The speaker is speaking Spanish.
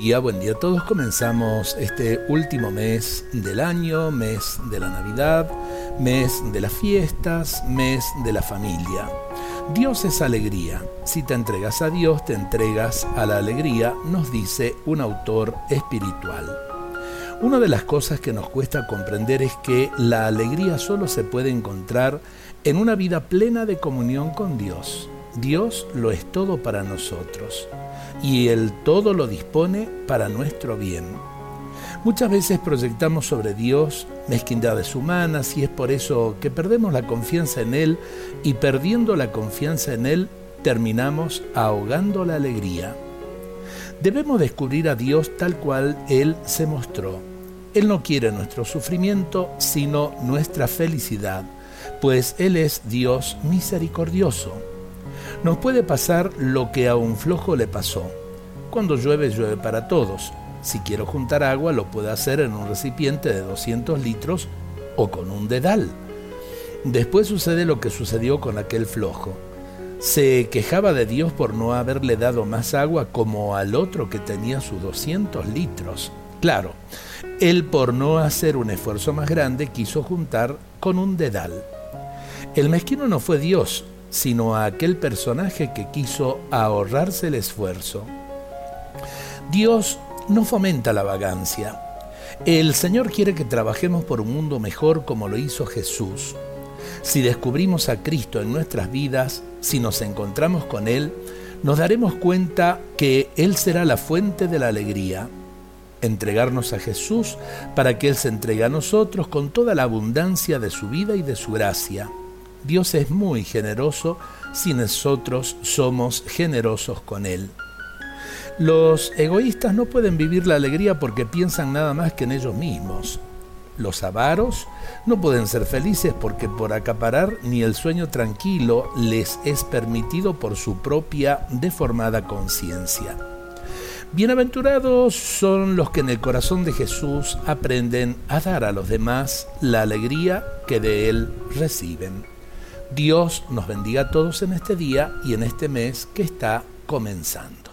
día, buen día a todos. Comenzamos este último mes del año, mes de la Navidad, mes de las fiestas, mes de la familia. Dios es alegría. Si te entregas a Dios, te entregas a la alegría, nos dice un autor espiritual. Una de las cosas que nos cuesta comprender es que la alegría solo se puede encontrar en una vida plena de comunión con Dios. Dios lo es todo para nosotros y el todo lo dispone para nuestro bien. Muchas veces proyectamos sobre Dios mezquindades humanas y es por eso que perdemos la confianza en Él y perdiendo la confianza en Él terminamos ahogando la alegría. Debemos descubrir a Dios tal cual Él se mostró. Él no quiere nuestro sufrimiento, sino nuestra felicidad, pues Él es Dios misericordioso nos puede pasar lo que a un flojo le pasó. Cuando llueve, llueve para todos. Si quiero juntar agua, lo puedo hacer en un recipiente de 200 litros o con un dedal. Después sucede lo que sucedió con aquel flojo. Se quejaba de Dios por no haberle dado más agua como al otro que tenía sus 200 litros. Claro, él por no hacer un esfuerzo más grande quiso juntar con un dedal. El mezquino no fue Dios, sino a aquel personaje que quiso ahorrarse el esfuerzo. Dios no fomenta la vagancia. El Señor quiere que trabajemos por un mundo mejor como lo hizo Jesús. Si descubrimos a Cristo en nuestras vidas, si nos encontramos con Él, nos daremos cuenta que Él será la fuente de la alegría. Entregarnos a Jesús para que Él se entregue a nosotros con toda la abundancia de su vida y de su gracia. Dios es muy generoso si nosotros somos generosos con Él. Los egoístas no pueden vivir la alegría porque piensan nada más que en ellos mismos. Los avaros no pueden ser felices porque por acaparar ni el sueño tranquilo les es permitido por su propia deformada conciencia. Bienaventurados son los que en el corazón de Jesús aprenden a dar a los demás la alegría que de Él reciben. Dios nos bendiga a todos en este día y en este mes que está comenzando.